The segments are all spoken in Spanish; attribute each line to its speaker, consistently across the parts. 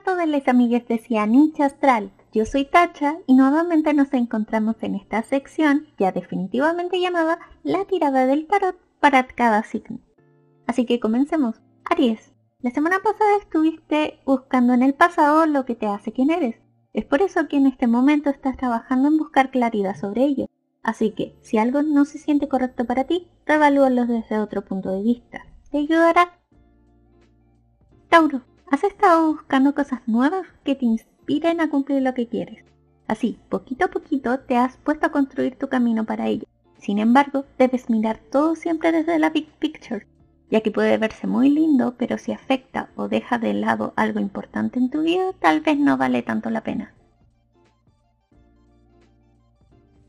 Speaker 1: a todas las amigas de Cianich Astral. Yo soy Tacha y nuevamente nos encontramos en esta sección ya definitivamente llamada La tirada del tarot para cada signo. Así que comencemos. Aries, la semana pasada estuviste buscando en el pasado lo que te hace quien eres. Es por eso que en este momento estás trabajando en buscar claridad sobre ello. Así que, si algo no se siente correcto para ti, revalúalo desde otro punto de vista. Te ayudará. Tauro, ¿Has estado buscando cosas nuevas que te inspiren a cumplir lo que quieres? Así, poquito a poquito te has puesto a construir tu camino para ello. Sin embargo, debes mirar todo siempre desde la big picture, ya que puede verse muy lindo, pero si afecta o deja de lado algo importante en tu vida, tal vez no vale tanto la pena.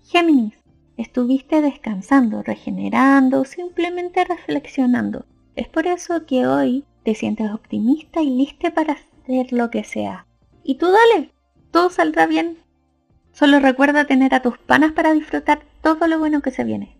Speaker 1: Géminis, estuviste descansando, regenerando, simplemente reflexionando. Es por eso que hoy te sientes optimista y lista para hacer lo que sea. Y tú dale, todo saldrá bien. Solo recuerda tener a tus panas para disfrutar todo lo bueno que se viene.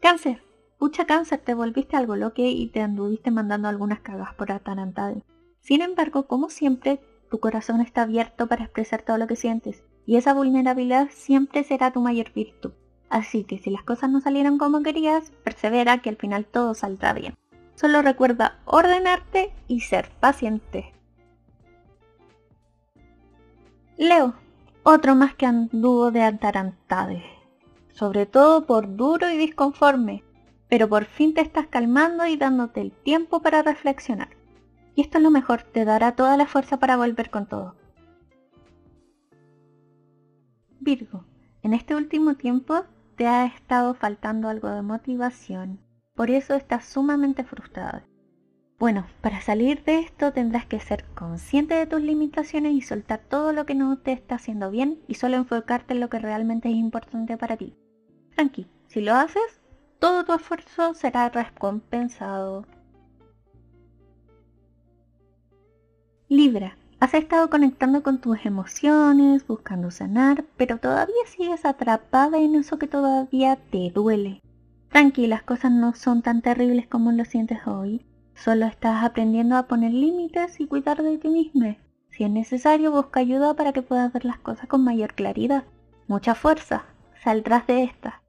Speaker 1: Cáncer. Pucha cáncer, te volviste algo loque y te anduviste mandando algunas cagas por atarantade. Sin embargo, como siempre, tu corazón está abierto para expresar todo lo que sientes, y esa vulnerabilidad siempre será tu mayor virtud. Así que si las cosas no salieron como querías, persevera que al final todo saldrá bien. Solo recuerda ordenarte y ser paciente. Leo, otro más que anduvo de atarantade, sobre todo por duro y disconforme, pero por fin te estás calmando y dándote el tiempo para reflexionar. Y esto es lo mejor, te dará toda la fuerza para volver con todo. Virgo, en este último tiempo te ha estado faltando algo de motivación, por eso estás sumamente frustrada. Bueno, para salir de esto tendrás que ser consciente de tus limitaciones y soltar todo lo que no te está haciendo bien y solo enfocarte en lo que realmente es importante para ti. Tranqui, si lo haces, todo tu esfuerzo será recompensado. Libra, has estado conectando con tus emociones, buscando sanar, pero todavía sigues atrapada en eso que todavía te duele. Tranqui, las cosas no son tan terribles como lo sientes hoy. Solo estás aprendiendo a poner límites y cuidar de ti mismo. Si es necesario, busca ayuda para que puedas ver las cosas con mayor claridad. Mucha fuerza, saldrás de esta.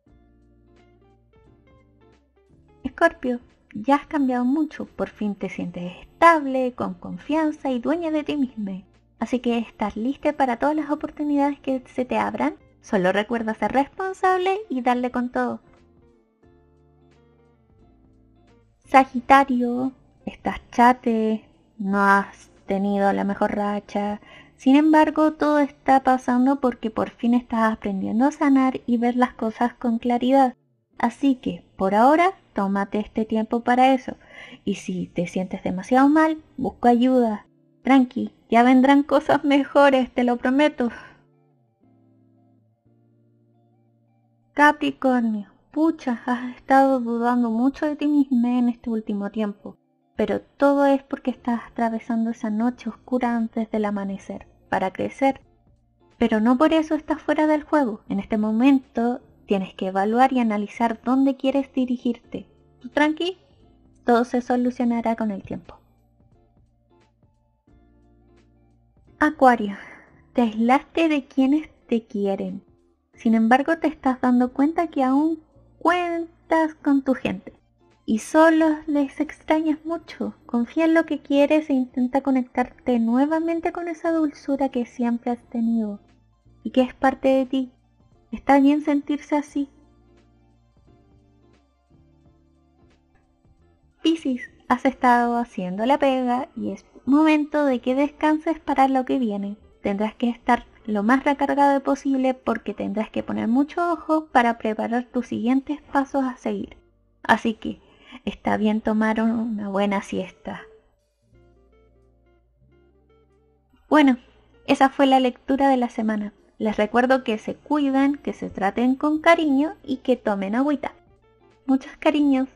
Speaker 1: Escorpio, ya has cambiado mucho, por fin te sientes estable, con confianza y dueña de ti mismo. Así que estás lista para todas las oportunidades que se te abran. Solo recuerda ser responsable y darle con todo. Sagitario, estás chate, no has tenido la mejor racha. Sin embargo, todo está pasando porque por fin estás aprendiendo a sanar y ver las cosas con claridad. Así que, por ahora, tómate este tiempo para eso. Y si te sientes demasiado mal, busca ayuda. Tranqui, ya vendrán cosas mejores, te lo prometo. Capricornio, Pucha, has estado dudando mucho de ti misma en este último tiempo, pero todo es porque estás atravesando esa noche oscura antes del amanecer, para crecer. Pero no por eso estás fuera del juego. En este momento tienes que evaluar y analizar dónde quieres dirigirte. Tú tranqui, todo se solucionará con el tiempo. Acuario, te aislaste de quienes te quieren. Sin embargo, te estás dando cuenta que aún cuentas con tu gente y solo les extrañas mucho. Confía en lo que quieres e intenta conectarte nuevamente con esa dulzura que siempre has tenido y que es parte de ti. Está bien sentirse así. Piscis, has estado haciendo la pega y es momento de que descanses para lo que viene. Tendrás que estar lo más recargado posible porque tendrás que poner mucho ojo para preparar tus siguientes pasos a seguir. Así que está bien tomar una buena siesta. Bueno, esa fue la lectura de la semana. Les recuerdo que se cuidan, que se traten con cariño y que tomen agüita. Muchos cariños.